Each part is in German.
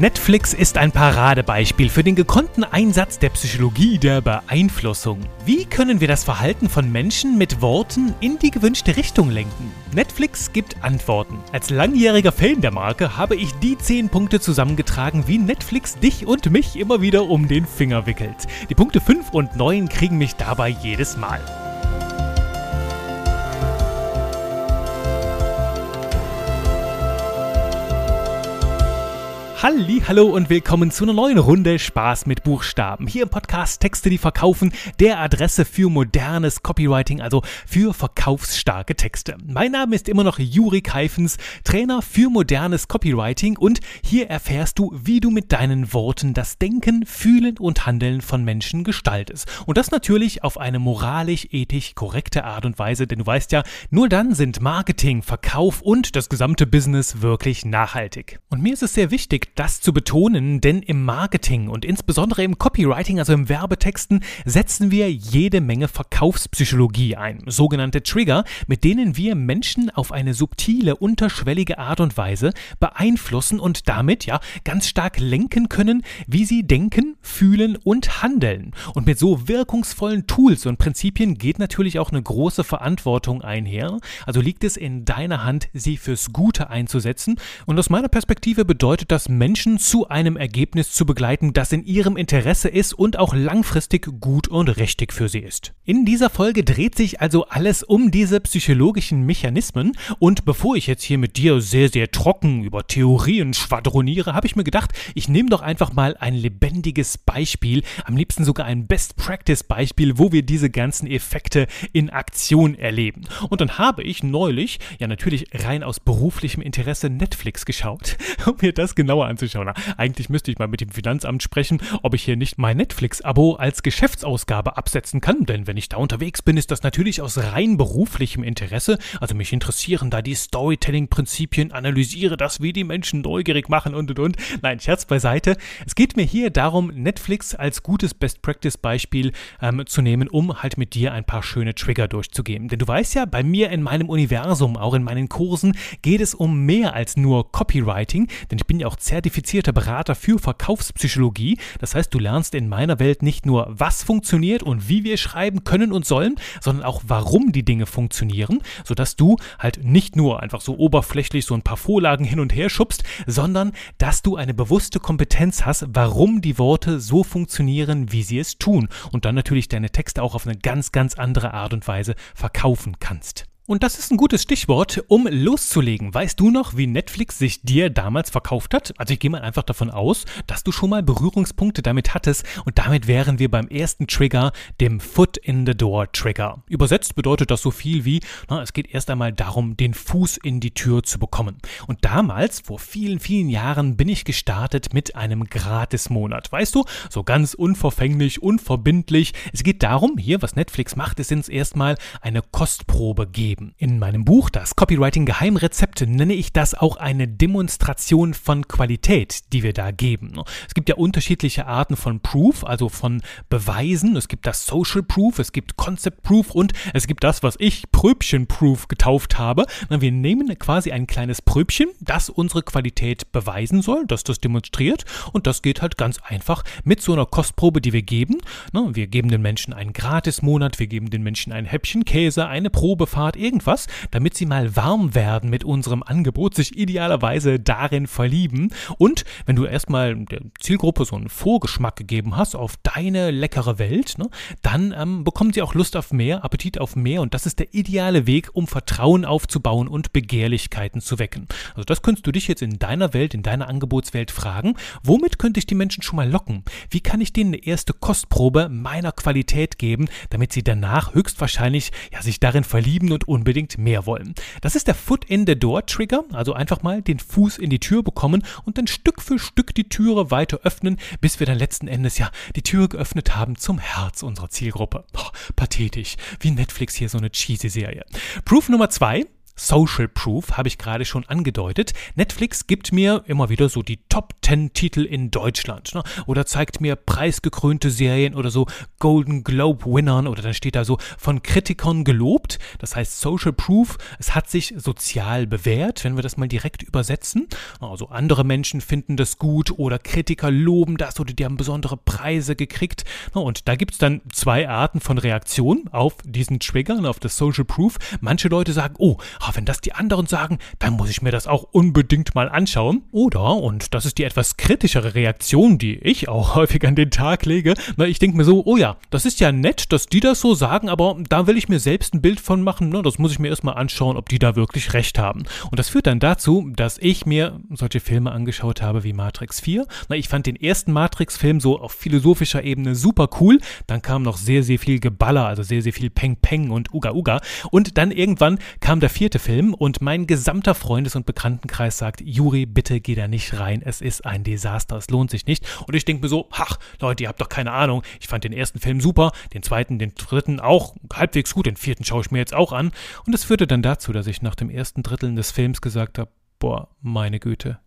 Netflix ist ein Paradebeispiel für den gekonnten Einsatz der Psychologie der Beeinflussung. Wie können wir das Verhalten von Menschen mit Worten in die gewünschte Richtung lenken? Netflix gibt Antworten. Als langjähriger Fan der Marke habe ich die 10 Punkte zusammengetragen, wie Netflix dich und mich immer wieder um den Finger wickelt. Die Punkte 5 und 9 kriegen mich dabei jedes Mal. Halli, hallo und willkommen zu einer neuen Runde Spaß mit Buchstaben. Hier im Podcast Texte, die verkaufen, der Adresse für modernes Copywriting, also für verkaufsstarke Texte. Mein Name ist immer noch Jurik Heifens, Trainer für modernes Copywriting und hier erfährst du, wie du mit deinen Worten das Denken, Fühlen und Handeln von Menschen gestaltest. Und das natürlich auf eine moralisch, ethisch korrekte Art und Weise, denn du weißt ja, nur dann sind Marketing, Verkauf und das gesamte Business wirklich nachhaltig. Und mir ist es sehr wichtig, das zu betonen, denn im Marketing und insbesondere im Copywriting, also im Werbetexten, setzen wir jede Menge Verkaufspsychologie ein, sogenannte Trigger, mit denen wir Menschen auf eine subtile, unterschwellige Art und Weise beeinflussen und damit ja ganz stark lenken können, wie sie denken, fühlen und handeln. Und mit so wirkungsvollen Tools und Prinzipien geht natürlich auch eine große Verantwortung einher. Also liegt es in deiner Hand, sie fürs Gute einzusetzen. Und aus meiner Perspektive bedeutet das Menschen zu einem Ergebnis zu begleiten, das in ihrem Interesse ist und auch langfristig gut und richtig für sie ist. In dieser Folge dreht sich also alles um diese psychologischen Mechanismen und bevor ich jetzt hier mit dir sehr, sehr trocken über Theorien schwadroniere, habe ich mir gedacht, ich nehme doch einfach mal ein lebendiges Beispiel, am liebsten sogar ein Best-Practice-Beispiel, wo wir diese ganzen Effekte in Aktion erleben. Und dann habe ich neulich, ja natürlich rein aus beruflichem Interesse, Netflix geschaut, um mir das genauer anzuschauen. Eigentlich müsste ich mal mit dem Finanzamt sprechen, ob ich hier nicht mein Netflix-Abo als Geschäftsausgabe absetzen kann, denn wenn ich da unterwegs bin, ist das natürlich aus rein beruflichem Interesse. Also mich interessieren da die Storytelling-Prinzipien, analysiere das, wie die Menschen neugierig machen und und und. Nein, Scherz beiseite. Es geht mir hier darum, Netflix als gutes Best-Practice-Beispiel ähm, zu nehmen, um halt mit dir ein paar schöne Trigger durchzugehen. Denn du weißt ja, bei mir in meinem Universum, auch in meinen Kursen, geht es um mehr als nur Copywriting, denn ich bin ja auch zertifizierter Berater für Verkaufspsychologie. Das heißt, du lernst in meiner Welt nicht nur, was funktioniert und wie wir schreiben können und sollen, sondern auch, warum die Dinge funktionieren, sodass du halt nicht nur einfach so oberflächlich so ein paar Vorlagen hin und her schubst, sondern dass du eine bewusste Kompetenz hast, warum die Worte so funktionieren, wie sie es tun und dann natürlich deine Texte auch auf eine ganz, ganz andere Art und Weise verkaufen kannst. Und das ist ein gutes Stichwort, um loszulegen. Weißt du noch, wie Netflix sich dir damals verkauft hat? Also ich gehe mal einfach davon aus, dass du schon mal Berührungspunkte damit hattest und damit wären wir beim ersten Trigger, dem Foot in the Door Trigger. Übersetzt bedeutet das so viel wie, na, es geht erst einmal darum, den Fuß in die Tür zu bekommen. Und damals, vor vielen, vielen Jahren, bin ich gestartet mit einem Gratismonat. Weißt du, so ganz unverfänglich, unverbindlich. Es geht darum, hier, was Netflix macht, ist uns erstmal eine Kostprobe geben geben. In meinem Buch Das Copywriting Geheimrezepte nenne ich das auch eine Demonstration von Qualität, die wir da geben. Es gibt ja unterschiedliche Arten von Proof, also von Beweisen. Es gibt das Social Proof, es gibt Concept Proof und es gibt das, was ich Pröbchen Proof getauft habe. Wir nehmen quasi ein kleines Pröbchen, das unsere Qualität beweisen soll, dass das demonstriert und das geht halt ganz einfach mit so einer Kostprobe, die wir geben. Wir geben den Menschen einen Gratismonat, wir geben den Menschen ein Häppchen Käse, eine Probefahrt, irgendwas, damit sie mal warm werden mit unserem Angebot, sich idealerweise darin verlieben. Und wenn du erstmal der Zielgruppe so einen Vorgeschmack gegeben hast auf deine leckere Welt, ne, dann ähm, bekommen sie auch Lust auf mehr, Appetit auf mehr. Und das ist der ideale Weg, um Vertrauen aufzubauen und Begehrlichkeiten zu wecken. Also das könntest du dich jetzt in deiner Welt, in deiner Angebotswelt fragen. Womit könnte ich die Menschen schon mal locken? Wie kann ich denen eine erste Kostprobe meiner Qualität geben, damit sie danach höchstwahrscheinlich ja, sich darin verlieben und unbedingt mehr wollen. Das ist der Foot in the Door Trigger, also einfach mal den Fuß in die Tür bekommen und dann Stück für Stück die Türe weiter öffnen, bis wir dann letzten Endes ja die Tür geöffnet haben zum Herz unserer Zielgruppe. Boah, pathetisch, wie Netflix hier so eine cheesy Serie. Proof Nummer zwei Social Proof, habe ich gerade schon angedeutet. Netflix gibt mir immer wieder so die Top 10 Titel in Deutschland ne? oder zeigt mir preisgekrönte Serien oder so Golden Globe Winnern oder dann steht da so von Kritikern gelobt. Das heißt Social Proof, es hat sich sozial bewährt, wenn wir das mal direkt übersetzen. Also andere Menschen finden das gut oder Kritiker loben das oder die haben besondere Preise gekriegt. Und da gibt es dann zwei Arten von Reaktionen auf diesen Trigger, auf das Social Proof. Manche Leute sagen, oh, wenn das die anderen sagen, dann muss ich mir das auch unbedingt mal anschauen. Oder, und das ist die etwas kritischere Reaktion, die ich auch häufig an den Tag lege, na, ich denke mir so, oh ja, das ist ja nett, dass die das so sagen, aber da will ich mir selbst ein Bild von machen, ne? das muss ich mir erstmal anschauen, ob die da wirklich recht haben. Und das führt dann dazu, dass ich mir solche Filme angeschaut habe wie Matrix 4. Na, ich fand den ersten Matrix-Film so auf philosophischer Ebene super cool. Dann kam noch sehr, sehr viel Geballer, also sehr, sehr viel Peng Peng und Uga Uga. Und dann irgendwann kam der vierte Film und mein gesamter Freundes- und Bekanntenkreis sagt, Juri, bitte geh da nicht rein, es ist ein Desaster, es lohnt sich nicht. Und ich denke mir so, ach, Leute, ihr habt doch keine Ahnung. Ich fand den ersten Film super, den zweiten, den dritten auch halbwegs gut, den vierten schaue ich mir jetzt auch an. Und es führte dann dazu, dass ich nach dem ersten Drittel des Films gesagt habe, boah, meine Güte,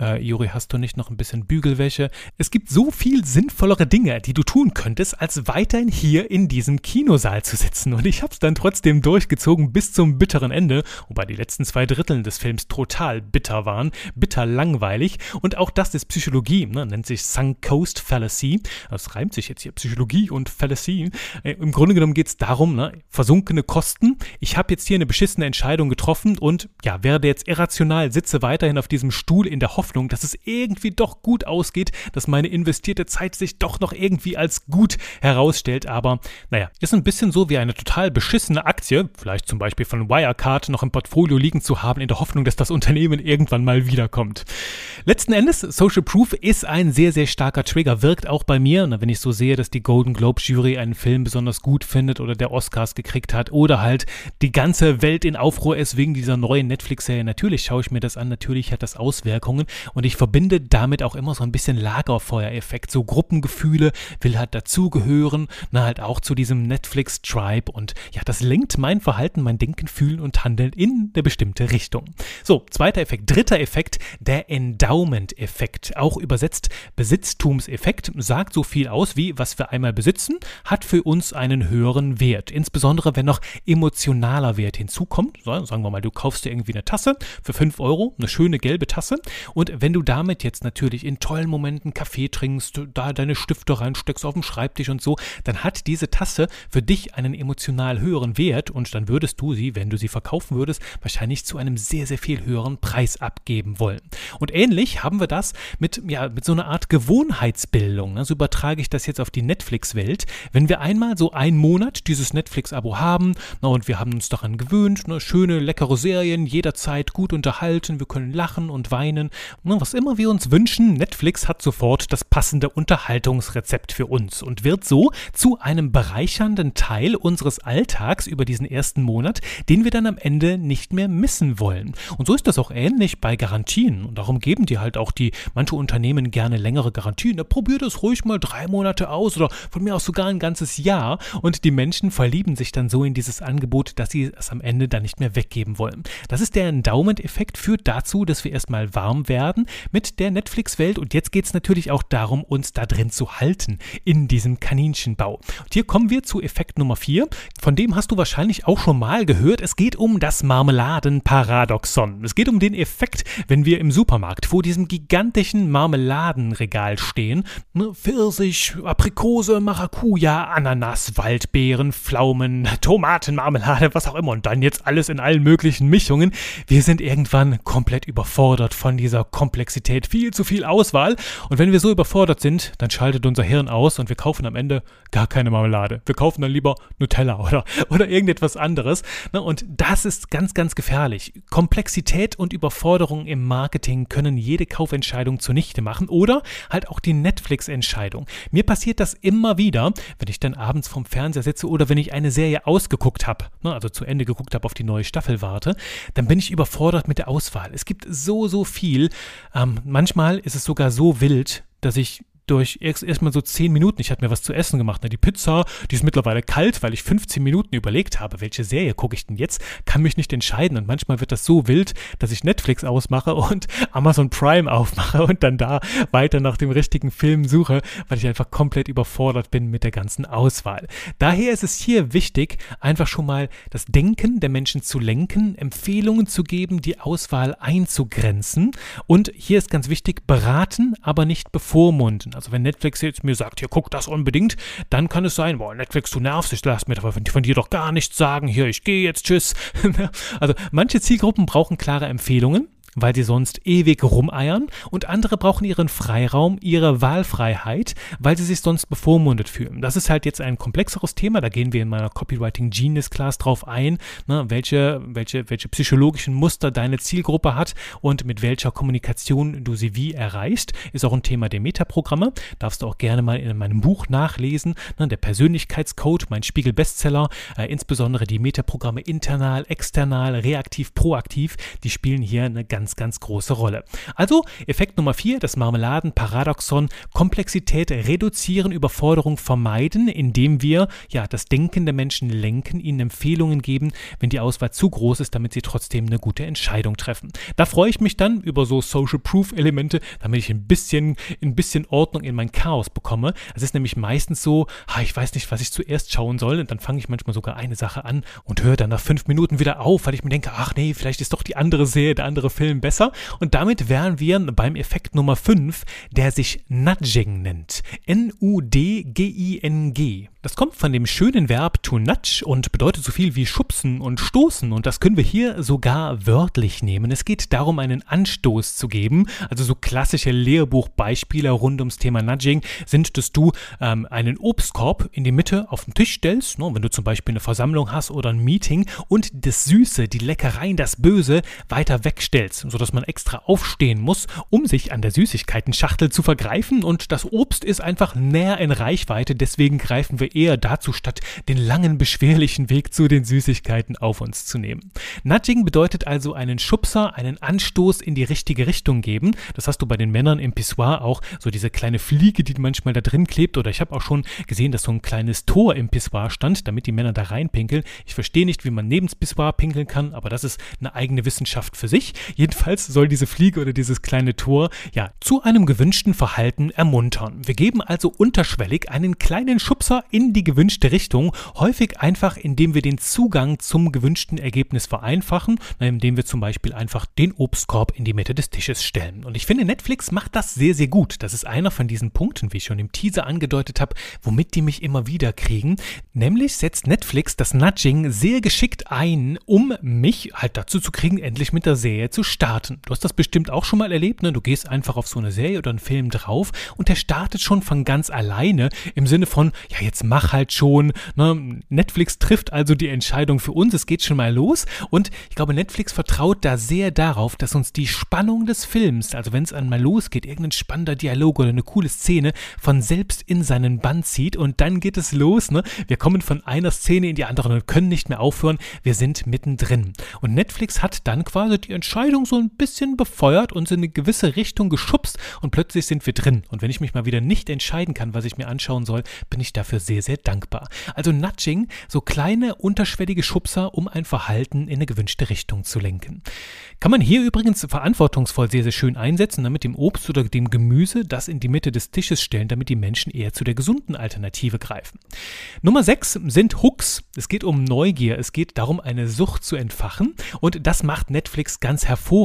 äh, Juri, hast du nicht noch ein bisschen Bügelwäsche? Es gibt so viel sinnvollere Dinge, die du tun könntest, als weiterhin hier in diesem Kinosaal zu sitzen. Und ich habe es dann trotzdem durchgezogen bis zum bitteren Ende, wobei die letzten zwei Dritteln des Films total bitter waren, bitter langweilig. Und auch das ist Psychologie, ne? nennt sich Sunk Coast Fallacy. Das reimt sich jetzt hier, Psychologie und Fallacy. Äh, Im Grunde genommen geht es darum, ne? versunkene Kosten. Ich habe jetzt hier eine beschissene Entscheidung getroffen und ja, werde jetzt irrational, sitze weiterhin auf diesem Stuhl in der Hoffnung, Hoffnung, dass es irgendwie doch gut ausgeht, dass meine investierte Zeit sich doch noch irgendwie als gut herausstellt. Aber naja, ist ein bisschen so wie eine total beschissene Aktie, vielleicht zum Beispiel von Wirecard, noch im Portfolio liegen zu haben, in der Hoffnung, dass das Unternehmen irgendwann mal wiederkommt. Letzten Endes, Social Proof ist ein sehr, sehr starker Trigger, wirkt auch bei mir. Na, wenn ich so sehe, dass die Golden Globe Jury einen Film besonders gut findet oder der Oscars gekriegt hat oder halt die ganze Welt in Aufruhr ist wegen dieser neuen Netflix-Serie. Natürlich schaue ich mir das an, natürlich hat das Auswirkungen. Und ich verbinde damit auch immer so ein bisschen Lagerfeuereffekt, so Gruppengefühle, will halt dazugehören, na halt auch zu diesem Netflix-Tribe. Und ja, das lenkt mein Verhalten, mein Denken, Fühlen und Handeln in eine bestimmte Richtung. So, zweiter Effekt. Dritter Effekt, der Endowment-Effekt. Auch übersetzt Besitztumseffekt, sagt so viel aus wie, was wir einmal besitzen, hat für uns einen höheren Wert. Insbesondere, wenn noch emotionaler Wert hinzukommt. Sagen wir mal, du kaufst dir irgendwie eine Tasse für 5 Euro, eine schöne gelbe Tasse und wenn du damit jetzt natürlich in tollen Momenten Kaffee trinkst, da deine Stifte reinsteckst auf dem Schreibtisch und so, dann hat diese Tasse für dich einen emotional höheren Wert und dann würdest du sie, wenn du sie verkaufen würdest, wahrscheinlich zu einem sehr, sehr viel höheren Preis abgeben wollen. Und ähnlich haben wir das mit, ja, mit so einer Art Gewohnheitsbildung. Ne? So übertrage ich das jetzt auf die Netflix-Welt. Wenn wir einmal so einen Monat dieses Netflix-Abo haben, na, und wir haben uns daran gewöhnt, ne, schöne, leckere Serien, jederzeit gut unterhalten, wir können lachen und weinen, Ne, was immer wir uns wünschen, Netflix hat sofort das passende Unterhaltungsrezept für uns und wird so zu einem bereichernden Teil unseres Alltags über diesen ersten Monat, den wir dann am Ende nicht mehr missen wollen. Und so ist das auch ähnlich bei Garantien. Und darum geben die halt auch die manche Unternehmen gerne längere Garantien. Da probiert es ruhig mal drei Monate aus oder von mir aus sogar ein ganzes Jahr. Und die Menschen verlieben sich dann so in dieses Angebot, dass sie es am Ende dann nicht mehr weggeben wollen. Das ist der Endowment-Effekt, führt dazu, dass wir erstmal warm werden werden mit der Netflix-Welt. Und jetzt geht es natürlich auch darum, uns da drin zu halten in diesem Kaninchenbau. Und hier kommen wir zu Effekt Nummer 4. Von dem hast du wahrscheinlich auch schon mal gehört. Es geht um das Marmeladenparadoxon. Es geht um den Effekt, wenn wir im Supermarkt vor diesem gigantischen Marmeladenregal stehen. Ne, Pfirsich, Aprikose, Maracuja, Ananas, Waldbeeren, Pflaumen, Tomatenmarmelade, was auch immer. Und dann jetzt alles in allen möglichen Mischungen. Wir sind irgendwann komplett überfordert von dieser Komplexität, viel zu viel Auswahl. Und wenn wir so überfordert sind, dann schaltet unser Hirn aus und wir kaufen am Ende gar keine Marmelade. Wir kaufen dann lieber Nutella oder, oder irgendetwas anderes. Ne, und das ist ganz, ganz gefährlich. Komplexität und Überforderung im Marketing können jede Kaufentscheidung zunichte machen oder halt auch die Netflix-Entscheidung. Mir passiert das immer wieder, wenn ich dann abends vorm Fernseher sitze oder wenn ich eine Serie ausgeguckt habe, ne, also zu Ende geguckt habe, auf die neue Staffel warte, dann bin ich überfordert mit der Auswahl. Es gibt so, so viel. Ähm, manchmal ist es sogar so wild, dass ich durch erst erstmal so 10 Minuten. Ich hatte mir was zu essen gemacht. Ne? Die Pizza, die ist mittlerweile kalt, weil ich 15 Minuten überlegt habe, welche Serie gucke ich denn jetzt, kann mich nicht entscheiden. Und manchmal wird das so wild, dass ich Netflix ausmache und Amazon Prime aufmache und dann da weiter nach dem richtigen Film suche, weil ich einfach komplett überfordert bin mit der ganzen Auswahl. Daher ist es hier wichtig, einfach schon mal das Denken der Menschen zu lenken, Empfehlungen zu geben, die Auswahl einzugrenzen. Und hier ist ganz wichtig, beraten, aber nicht bevormunden. Also wenn Netflix jetzt mir sagt, hier guck das unbedingt, dann kann es sein, boah, Netflix, du nervst, ich lass mir von, von dir doch gar nichts sagen, hier, ich gehe jetzt, tschüss. also manche Zielgruppen brauchen klare Empfehlungen weil sie sonst ewig rumeiern und andere brauchen ihren Freiraum, ihre Wahlfreiheit, weil sie sich sonst bevormundet fühlen. Das ist halt jetzt ein komplexeres Thema, da gehen wir in meiner Copywriting Genius Class drauf ein, ne, welche, welche, welche psychologischen Muster deine Zielgruppe hat und mit welcher Kommunikation du sie wie erreichst, ist auch ein Thema der Metaprogramme, darfst du auch gerne mal in meinem Buch nachlesen, ne, der Persönlichkeitscode, mein Spiegel-Bestseller, äh, insbesondere die Metaprogramme internal, external, reaktiv, proaktiv, die spielen hier eine ganz ganz, ganz große Rolle. Also Effekt Nummer 4, das Marmeladenparadoxon, Komplexität reduzieren, Überforderung vermeiden, indem wir ja das Denken der Menschen lenken, ihnen Empfehlungen geben, wenn die Auswahl zu groß ist, damit sie trotzdem eine gute Entscheidung treffen. Da freue ich mich dann über so Social Proof Elemente, damit ich ein bisschen, ein bisschen Ordnung in mein Chaos bekomme. Es ist nämlich meistens so, ich weiß nicht, was ich zuerst schauen soll und dann fange ich manchmal sogar eine Sache an und höre dann nach fünf Minuten wieder auf, weil ich mir denke, ach nee, vielleicht ist doch die andere Serie, der andere Film Film besser. Und damit wären wir beim Effekt Nummer 5, der sich Nudging nennt. N-U-D-G-I-N-G. Das kommt von dem schönen Verb to nudge und bedeutet so viel wie schubsen und stoßen und das können wir hier sogar wörtlich nehmen. Es geht darum, einen Anstoß zu geben. Also so klassische Lehrbuchbeispiele rund ums Thema Nudging sind, dass du ähm, einen Obstkorb in die Mitte auf den Tisch stellst, ne, wenn du zum Beispiel eine Versammlung hast oder ein Meeting und das Süße, die Leckereien, das Böse weiter wegstellst, sodass man extra aufstehen muss, um sich an der Süßigkeiten-Schachtel zu vergreifen und das Obst ist einfach näher in Reichweite, deswegen greifen wir eher dazu, statt den langen, beschwerlichen Weg zu den Süßigkeiten auf uns zu nehmen. Nudging bedeutet also einen Schubser, einen Anstoß in die richtige Richtung geben. Das hast du bei den Männern im Pissoir auch, so diese kleine Fliege, die manchmal da drin klebt. Oder ich habe auch schon gesehen, dass so ein kleines Tor im Pissoir stand, damit die Männer da reinpinkeln. Ich verstehe nicht, wie man neben das Pissoir pinkeln kann, aber das ist eine eigene Wissenschaft für sich. Jedenfalls soll diese Fliege oder dieses kleine Tor ja zu einem gewünschten Verhalten ermuntern. Wir geben also unterschwellig einen kleinen Schubser in in die gewünschte Richtung, häufig einfach indem wir den Zugang zum gewünschten Ergebnis vereinfachen, indem wir zum Beispiel einfach den Obstkorb in die Mitte des Tisches stellen. Und ich finde, Netflix macht das sehr, sehr gut. Das ist einer von diesen Punkten, wie ich schon im Teaser angedeutet habe, womit die mich immer wieder kriegen. Nämlich setzt Netflix das Nudging sehr geschickt ein, um mich halt dazu zu kriegen, endlich mit der Serie zu starten. Du hast das bestimmt auch schon mal erlebt, ne? Du gehst einfach auf so eine Serie oder einen Film drauf und der startet schon von ganz alleine im Sinne von, ja, jetzt mach halt schon. Ne? Netflix trifft also die Entscheidung für uns. Es geht schon mal los. Und ich glaube, Netflix vertraut da sehr darauf, dass uns die Spannung des Films, also wenn es einmal losgeht, irgendein spannender Dialog oder eine coole Szene, von selbst in seinen Bann zieht. Und dann geht es los. Ne? Wir kommen von einer Szene in die andere und können nicht mehr aufhören. Wir sind mittendrin. Und Netflix hat dann quasi die Entscheidung so ein bisschen befeuert und in eine gewisse Richtung geschubst und plötzlich sind wir drin. Und wenn ich mich mal wieder nicht entscheiden kann, was ich mir anschauen soll, bin ich dafür sehr, sehr dankbar. Also Nudging, so kleine unterschwellige Schubser, um ein Verhalten in eine gewünschte Richtung zu lenken. Kann man hier übrigens verantwortungsvoll sehr, sehr schön einsetzen, damit dem Obst oder dem Gemüse das in die Mitte des Tisches stellen, damit die Menschen eher zu der gesunden Alternative greifen. Nummer 6 sind Hooks. Es geht um Neugier. Es geht darum, eine Sucht zu entfachen. Und das macht Netflix ganz hervorragend,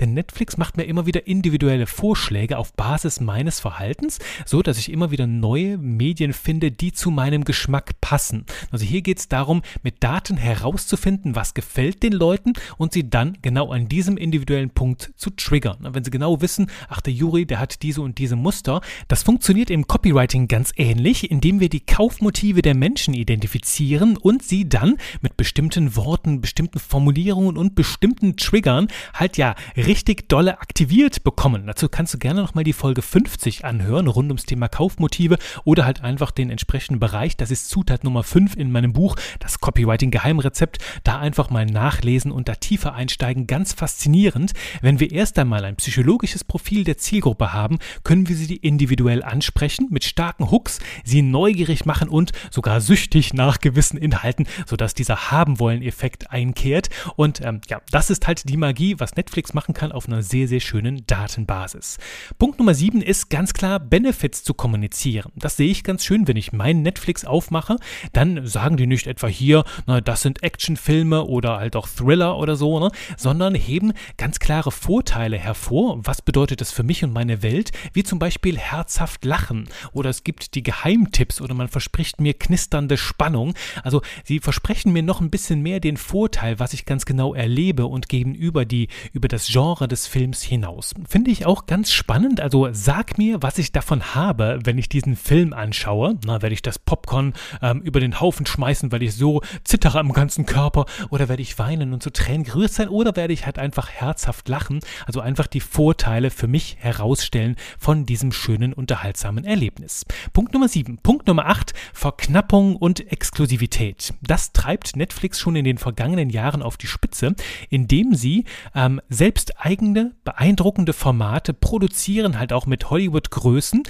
denn Netflix macht mir immer wieder individuelle Vorschläge auf Basis meines Verhaltens, so dass ich immer wieder neue Medien finde, die zu meinem Geschmack passen. Also hier geht es darum, mit Daten herauszufinden, was gefällt den Leuten und sie dann genau an diesem individuellen Punkt zu triggern. Wenn sie genau wissen, ach der Juri, der hat diese und diese Muster. Das funktioniert im Copywriting ganz ähnlich, indem wir die Kaufmotive der Menschen identifizieren und sie dann mit bestimmten Worten, bestimmten Formulierungen und bestimmten Triggern halt ja richtig dolle aktiviert bekommen. Dazu kannst du gerne nochmal die Folge 50 anhören, rund ums Thema Kaufmotive oder halt einfach den entsprechenden Bereich. Das ist Zutat Nummer 5 in meinem Buch, das Copywriting Geheimrezept. Da einfach mal nachlesen und da tiefer einsteigen. Ganz faszinierend. Wenn wir erst einmal ein psychologisches Profil der Zielgruppe haben, können wir sie individuell ansprechen, mit starken Hooks, sie neugierig machen und sogar süchtig nach gewissen Inhalten, sodass dieser Haben-Wollen-Effekt einkehrt. Und ähm, ja, das ist halt die Magie, was Netflix machen kann auf einer sehr, sehr schönen Datenbasis. Punkt Nummer 7 ist ganz klar, Benefits zu kommunizieren. Das sehe ich ganz schön, wenn ich mein Netflix aufmache, dann sagen die nicht etwa hier, na, das sind Actionfilme oder halt auch Thriller oder so, ne, sondern heben ganz klare Vorteile hervor. Was bedeutet das für mich und meine Welt? Wie zum Beispiel herzhaft lachen oder es gibt die Geheimtipps oder man verspricht mir knisternde Spannung. Also sie versprechen mir noch ein bisschen mehr den Vorteil, was ich ganz genau erlebe und geben über die, über das Genre des Films hinaus. Finde ich auch ganz spannend. Also sag mir, was ich davon habe, wenn ich diesen Film anschaue. Na, werde ich das Popcorn ähm, über den Haufen schmeißen, weil ich so zittere am ganzen Körper oder werde ich weinen und zu Tränen gerührt sein oder werde ich halt einfach herzhaft lachen. Also einfach die Vorteile für mich herausstellen von diesem schönen, unterhaltsamen Erlebnis. Punkt Nummer 7. Punkt Nummer 8. Verknappung und Exklusivität. Das treibt Netflix schon in den vergangenen Jahren auf die Spitze, indem sie ähm, selbst eigene, beeindruckende Formate produzieren, halt auch mit Hollywood-Größen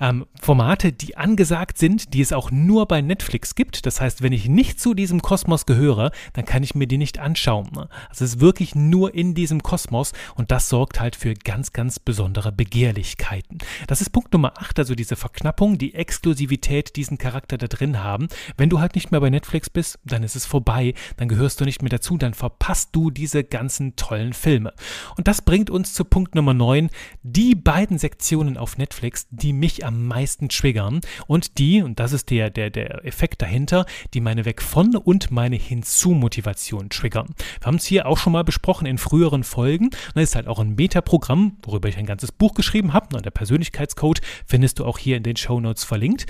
ähm, Formate, die angesagt sind, die es auch nur bei Netflix gibt. Das heißt, wenn ich nicht zu diesem Kosmos gehöre, dann kann ich mir die nicht anschauen. Ne? Also es ist wirklich nur in diesem Kosmos und das sorgt halt für ganz, ganz besondere Begehrlichkeiten. Das ist Punkt Nummer 8, also diese Verknappung, die Exklusivität, diesen Charakter da drin haben. Wenn du halt nicht mehr bei Netflix bist, dann ist es vorbei, dann gehörst du nicht mehr dazu, dann verpasst du diese ganzen tollen Filme. Und das bringt uns zu Punkt Nummer 9, die beiden Sektionen auf Netflix, die mich am meisten triggern und die, und das ist der, der, der Effekt dahinter, die meine Weg von und meine Hinzu-Motivation triggern. Wir haben es hier auch schon mal besprochen in früheren Folgen. Das ist halt auch ein Metaprogramm, worüber ich ein ganzes Buch geschrieben habe. Und der Persönlichkeitscode findest du auch hier in den Show Notes verlinkt.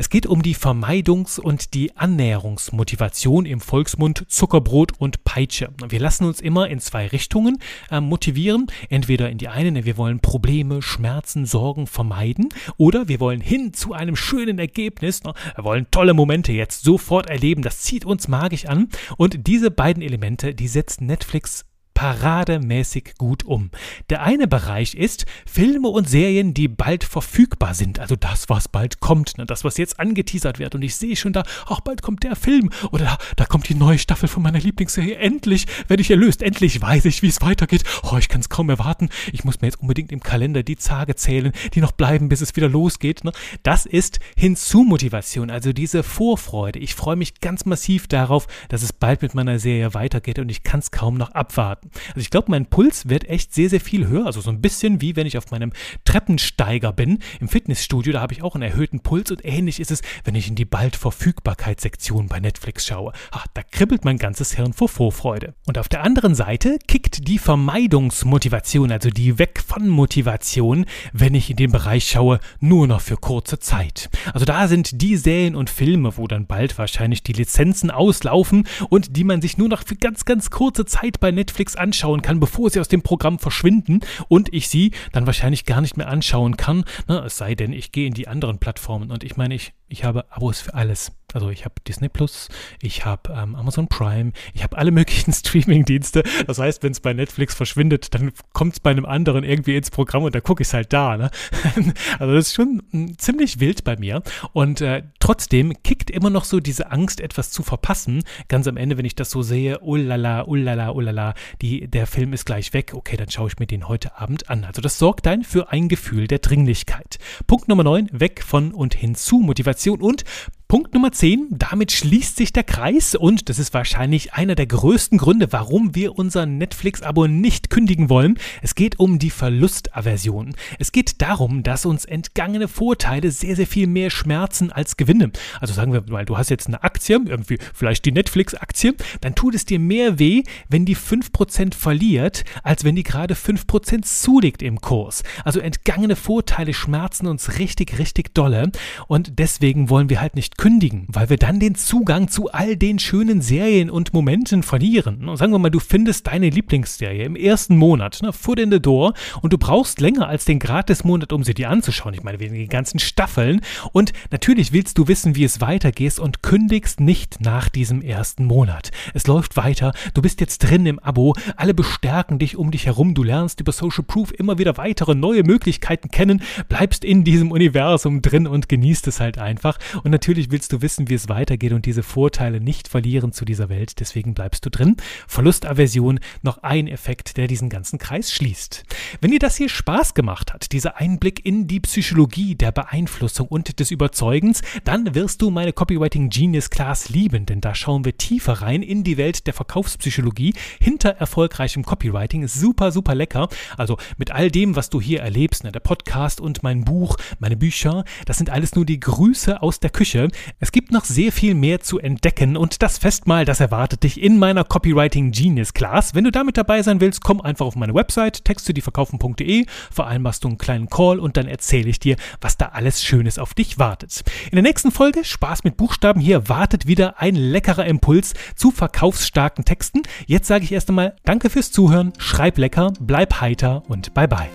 Es geht um die Vermeidungs- und die Annäherungsmotivation im Volksmund Zuckerbrot und Peitsche. Wir lassen uns immer in zwei Richtungen äh, motivieren. Entweder in die eine, wir wollen Probleme, Schmerzen, Sorgen vermeiden oder wir wollen hin zu einem schönen Ergebnis. Ne? Wir wollen tolle Momente jetzt sofort erleben. Das zieht uns magisch an. Und diese beiden Elemente, die setzt Netflix parademäßig gut um. Der eine Bereich ist Filme und Serien, die bald verfügbar sind. Also das, was bald kommt. Ne? Das, was jetzt angeteasert wird. Und ich sehe schon da, ach, bald kommt der Film. Oder da, da kommt die neue Staffel von meiner Lieblingsserie. Endlich werde ich erlöst. Endlich weiß ich, wie es weitergeht. Oh, ich kann es kaum erwarten. Ich muss mir jetzt unbedingt im Kalender die Tage zählen, die noch bleiben, bis es wieder losgeht. Ne? Das ist Hinzumotivation, also diese Vorfreude. Ich freue mich ganz massiv darauf, dass es bald mit meiner Serie weitergeht und ich kann es kaum noch abwarten. Also ich glaube, mein Puls wird echt sehr, sehr viel höher. Also so ein bisschen wie wenn ich auf meinem Treppensteiger bin im Fitnessstudio. Da habe ich auch einen erhöhten Puls und ähnlich ist es, wenn ich in die bald Verfügbarkeitssektion bei Netflix schaue. Ach, da kribbelt mein ganzes Hirn vor Vorfreude. Und auf der anderen Seite kickt die Vermeidungsmotivation, also die Weg von Motivation, wenn ich in den Bereich schaue, nur noch für kurze Zeit. Also da sind die Serien und Filme, wo dann bald wahrscheinlich die Lizenzen auslaufen und die man sich nur noch für ganz, ganz kurze Zeit bei Netflix anschauen kann, bevor sie aus dem Programm verschwinden und ich sie dann wahrscheinlich gar nicht mehr anschauen kann. Ne? Es sei denn, ich gehe in die anderen Plattformen und ich meine, ich, ich habe Abos für alles. Also ich habe Disney Plus, ich habe ähm, Amazon Prime, ich habe alle möglichen Streaming-Dienste. Das heißt, wenn es bei Netflix verschwindet, dann kommt es bei einem anderen irgendwie ins Programm und da gucke ich es halt da. Ne? also das ist schon m, hm, ziemlich wild bei mir. Und äh, trotzdem kickt immer noch so diese Angst, etwas zu verpassen. Ganz am Ende, wenn ich das so sehe, ullala, ullala, ullala, die, der Film ist gleich weg. Okay, dann schaue ich mir den heute Abend an. Also das sorgt dann für ein Gefühl der Dringlichkeit. Punkt Nummer 9, weg von und hin zu Motivation und Punkt Nummer 10, damit schließt sich der Kreis und das ist wahrscheinlich einer der größten Gründe, warum wir unser Netflix-Abo nicht kündigen wollen. Es geht um die Verlustaversion. Es geht darum, dass uns entgangene Vorteile sehr, sehr viel mehr schmerzen als Gewinne. Also sagen wir mal, du hast jetzt eine Aktie, irgendwie vielleicht die Netflix-Aktie, dann tut es dir mehr weh, wenn die 5% verliert, als wenn die gerade 5% zulegt im Kurs. Also entgangene Vorteile schmerzen uns richtig, richtig dolle und deswegen wollen wir halt nicht kündigen, weil wir dann den Zugang zu all den schönen Serien und Momenten verlieren. Und sagen wir mal, du findest deine Lieblingsserie im ersten Monat, ne, Foot in the Door, und du brauchst länger als den Gratismonat, um sie dir anzuschauen. Ich meine, wegen den ganzen Staffeln. Und natürlich willst du wissen, wie es weitergeht und kündigst nicht nach diesem ersten Monat. Es läuft weiter, du bist jetzt drin im Abo, alle bestärken dich um dich herum, du lernst über Social Proof immer wieder weitere neue Möglichkeiten kennen, bleibst in diesem Universum drin und genießt es halt einfach. Und natürlich willst du wissen, wie es weitergeht und diese Vorteile nicht verlieren zu dieser Welt, deswegen bleibst du drin. Verlustaversion, noch ein Effekt, der diesen ganzen Kreis schließt. Wenn dir das hier Spaß gemacht hat, dieser Einblick in die Psychologie der Beeinflussung und des Überzeugens, dann wirst du meine Copywriting Genius Class lieben, denn da schauen wir tiefer rein in die Welt der Verkaufspsychologie hinter erfolgreichem Copywriting. Ist super, super lecker. Also mit all dem, was du hier erlebst, ne, der Podcast und mein Buch, meine Bücher, das sind alles nur die Grüße aus der Küche. Es gibt noch sehr viel mehr zu entdecken und das Festmahl, das erwartet dich in meiner Copywriting Genius Class. Wenn du damit dabei sein willst, komm einfach auf meine Website, textedieverkaufen.de, vereinbarst du einen kleinen Call und dann erzähle ich dir, was da alles Schönes auf dich wartet. In der nächsten Folge Spaß mit Buchstaben hier wartet wieder ein leckerer Impuls zu verkaufsstarken Texten. Jetzt sage ich erst einmal Danke fürs Zuhören, schreib lecker, bleib heiter und bye bye.